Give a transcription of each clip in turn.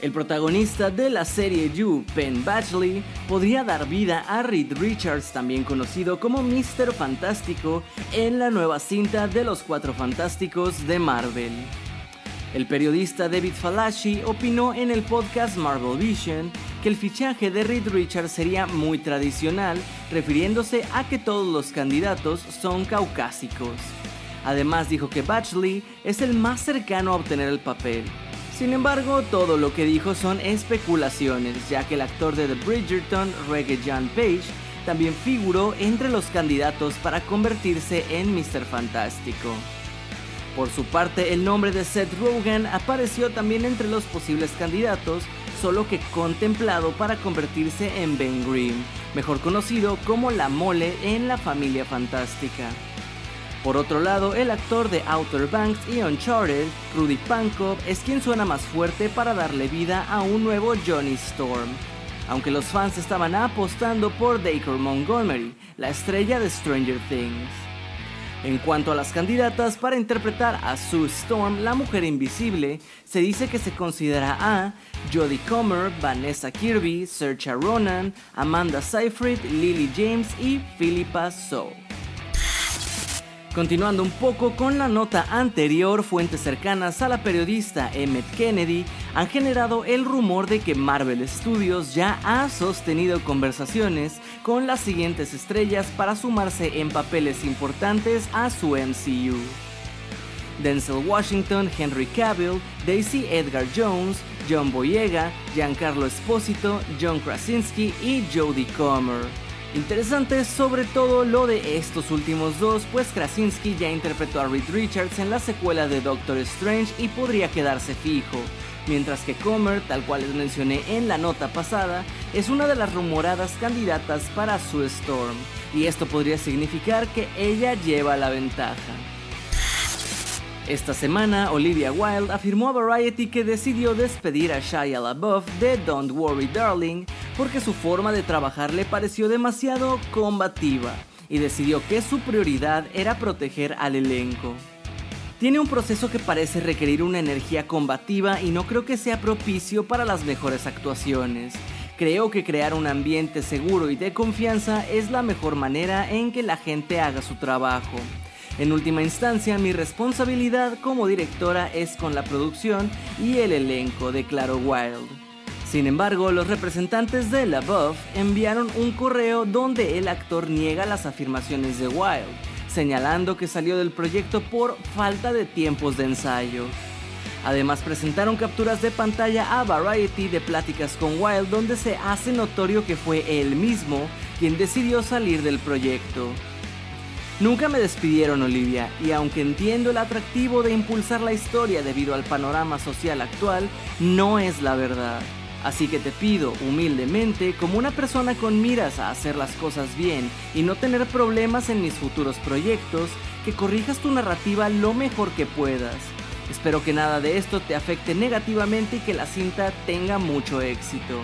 El protagonista de la serie You, Penn Badgley, podría dar vida a Reed Richards, también conocido como Mr. Fantástico, en la nueva cinta de los Cuatro Fantásticos de Marvel. El periodista David Falashi opinó en el podcast Marvel Vision que el fichaje de Reed Richards sería muy tradicional, refiriéndose a que todos los candidatos son caucásicos. Además dijo que Batchley es el más cercano a obtener el papel, sin embargo, todo lo que dijo son especulaciones, ya que el actor de The Bridgerton, Reggae John Page, también figuró entre los candidatos para convertirse en Mr. Fantástico. Por su parte, el nombre de Seth Rogen apareció también entre los posibles candidatos, solo que contemplado para convertirse en Ben Grimm, mejor conocido como la mole en la familia fantástica. Por otro lado, el actor de Outer Banks y Uncharted, Rudy Pankov, es quien suena más fuerte para darle vida a un nuevo Johnny Storm. Aunque los fans estaban apostando por Dacre Montgomery, la estrella de Stranger Things. En cuanto a las candidatas para interpretar a Sue Storm, la mujer invisible, se dice que se considera a Jodie Comer, Vanessa Kirby, Saoirse Ronan, Amanda Seyfried, Lily James y Philippa Sow. Continuando un poco con la nota anterior, fuentes cercanas a la periodista Emmett Kennedy han generado el rumor de que Marvel Studios ya ha sostenido conversaciones con las siguientes estrellas para sumarse en papeles importantes a su MCU. Denzel Washington, Henry Cavill, Daisy Edgar Jones, John Boyega, Giancarlo Esposito, John Krasinski y Jodie Comer. Interesante sobre todo lo de estos últimos dos, pues Krasinski ya interpretó a Reed Richards en la secuela de Doctor Strange y podría quedarse fijo, mientras que Comer, tal cual les mencioné en la nota pasada, es una de las rumoradas candidatas para Sue Storm, y esto podría significar que ella lleva la ventaja. Esta semana, Olivia Wilde afirmó a Variety que decidió despedir a Shia LaBeouf de Don't Worry Darling porque su forma de trabajar le pareció demasiado combativa y decidió que su prioridad era proteger al elenco. Tiene un proceso que parece requerir una energía combativa y no creo que sea propicio para las mejores actuaciones. Creo que crear un ambiente seguro y de confianza es la mejor manera en que la gente haga su trabajo. En última instancia, mi responsabilidad como directora es con la producción y el elenco, declaró Wild. Sin embargo, los representantes de LaBeouf enviaron un correo donde el actor niega las afirmaciones de Wild, señalando que salió del proyecto por falta de tiempos de ensayo. Además presentaron capturas de pantalla a Variety de pláticas con Wild donde se hace notorio que fue él mismo quien decidió salir del proyecto. Nunca me despidieron Olivia, y aunque entiendo el atractivo de impulsar la historia debido al panorama social actual, no es la verdad. Así que te pido humildemente, como una persona con miras a hacer las cosas bien y no tener problemas en mis futuros proyectos, que corrijas tu narrativa lo mejor que puedas. Espero que nada de esto te afecte negativamente y que la cinta tenga mucho éxito.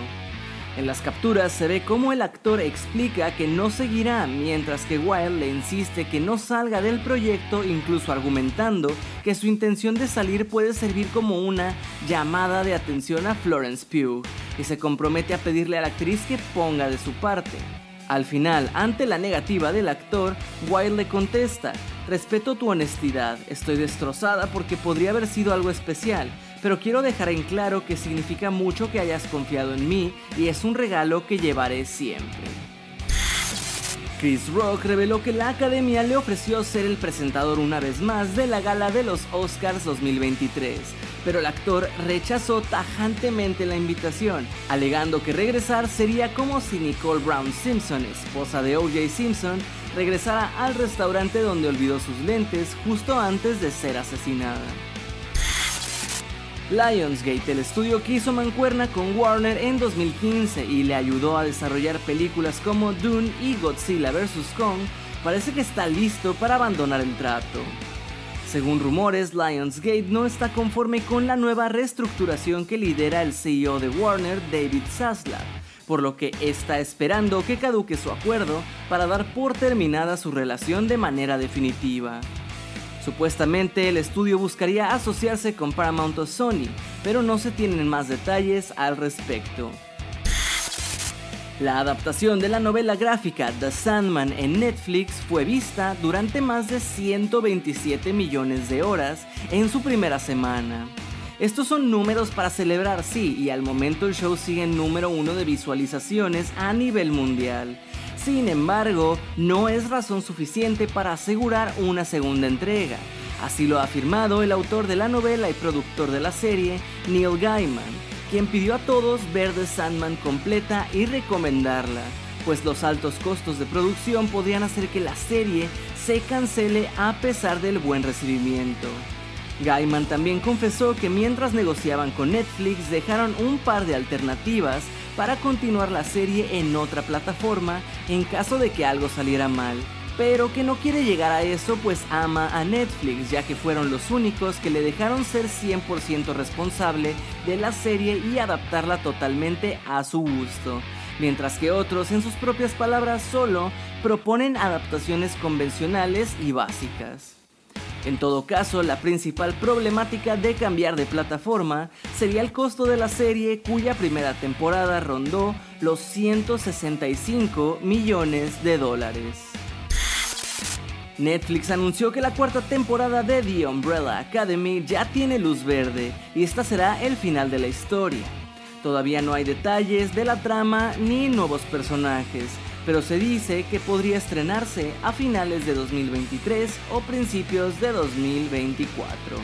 En las capturas se ve cómo el actor explica que no seguirá, mientras que Wilde le insiste que no salga del proyecto, incluso argumentando que su intención de salir puede servir como una llamada de atención a Florence Pugh, y se compromete a pedirle a la actriz que ponga de su parte. Al final, ante la negativa del actor, Wilde le contesta, respeto tu honestidad, estoy destrozada porque podría haber sido algo especial, pero quiero dejar en claro que significa mucho que hayas confiado en mí y es un regalo que llevaré siempre. Chris Rock reveló que la academia le ofreció ser el presentador una vez más de la gala de los Oscars 2023, pero el actor rechazó tajantemente la invitación, alegando que regresar sería como si Nicole Brown Simpson, esposa de OJ Simpson, regresara al restaurante donde olvidó sus lentes justo antes de ser asesinada. Lionsgate, el estudio que hizo mancuerna con Warner en 2015 y le ayudó a desarrollar películas como Dune y Godzilla vs. Kong, parece que está listo para abandonar el trato. Según rumores, Lionsgate no está conforme con la nueva reestructuración que lidera el CEO de Warner, David Zaslav, por lo que está esperando que caduque su acuerdo para dar por terminada su relación de manera definitiva. Supuestamente el estudio buscaría asociarse con Paramount o Sony, pero no se tienen más detalles al respecto. La adaptación de la novela gráfica The Sandman en Netflix fue vista durante más de 127 millones de horas en su primera semana. Estos son números para celebrar, sí, y al momento el show sigue en número uno de visualizaciones a nivel mundial. Sin embargo, no es razón suficiente para asegurar una segunda entrega. Así lo ha afirmado el autor de la novela y productor de la serie, Neil Gaiman, quien pidió a todos ver The Sandman completa y recomendarla, pues los altos costos de producción podrían hacer que la serie se cancele a pesar del buen recibimiento. Gaiman también confesó que mientras negociaban con Netflix dejaron un par de alternativas para continuar la serie en otra plataforma en caso de que algo saliera mal, pero que no quiere llegar a eso pues ama a Netflix ya que fueron los únicos que le dejaron ser 100% responsable de la serie y adaptarla totalmente a su gusto, mientras que otros en sus propias palabras solo proponen adaptaciones convencionales y básicas. En todo caso, la principal problemática de cambiar de plataforma sería el costo de la serie cuya primera temporada rondó los 165 millones de dólares. Netflix anunció que la cuarta temporada de The Umbrella Academy ya tiene luz verde y esta será el final de la historia. Todavía no hay detalles de la trama ni nuevos personajes, pero se dice que podría estrenarse a finales de 2023 o principios de 2024.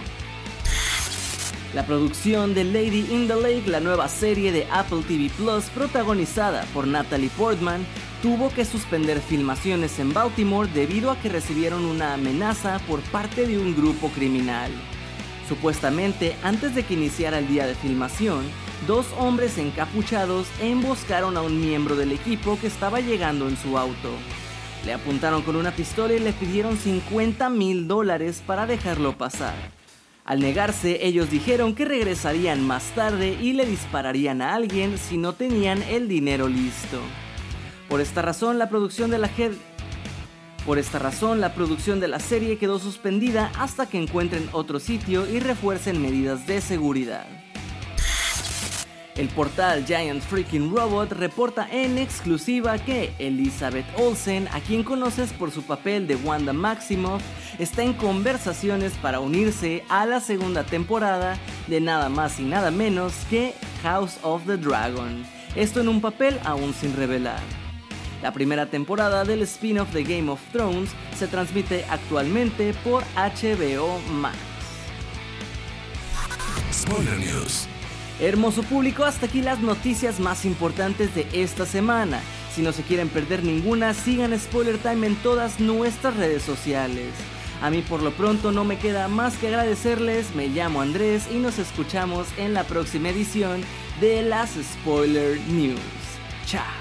La producción de Lady in the Lake, la nueva serie de Apple TV Plus protagonizada por Natalie Portman, tuvo que suspender filmaciones en Baltimore debido a que recibieron una amenaza por parte de un grupo criminal. Supuestamente, antes de que iniciara el día de filmación, dos hombres encapuchados emboscaron a un miembro del equipo que estaba llegando en su auto. Le apuntaron con una pistola y le pidieron 50 mil dólares para dejarlo pasar. Al negarse, ellos dijeron que regresarían más tarde y le dispararían a alguien si no tenían el dinero listo. Por esta razón, la producción de la Por esta razón, la producción de la serie quedó suspendida hasta que encuentren otro sitio y refuercen medidas de seguridad. El portal Giant Freaking Robot reporta en exclusiva que Elizabeth Olsen, a quien conoces por su papel de Wanda Maximoff, está en conversaciones para unirse a la segunda temporada de nada más y nada menos que House of the Dragon. Esto en un papel aún sin revelar. La primera temporada del spin-off de Game of Thrones se transmite actualmente por HBO Max. Spoiler News. Hermoso público, hasta aquí las noticias más importantes de esta semana. Si no se quieren perder ninguna, sigan Spoiler Time en todas nuestras redes sociales. A mí por lo pronto no me queda más que agradecerles, me llamo Andrés y nos escuchamos en la próxima edición de las Spoiler News. Chao.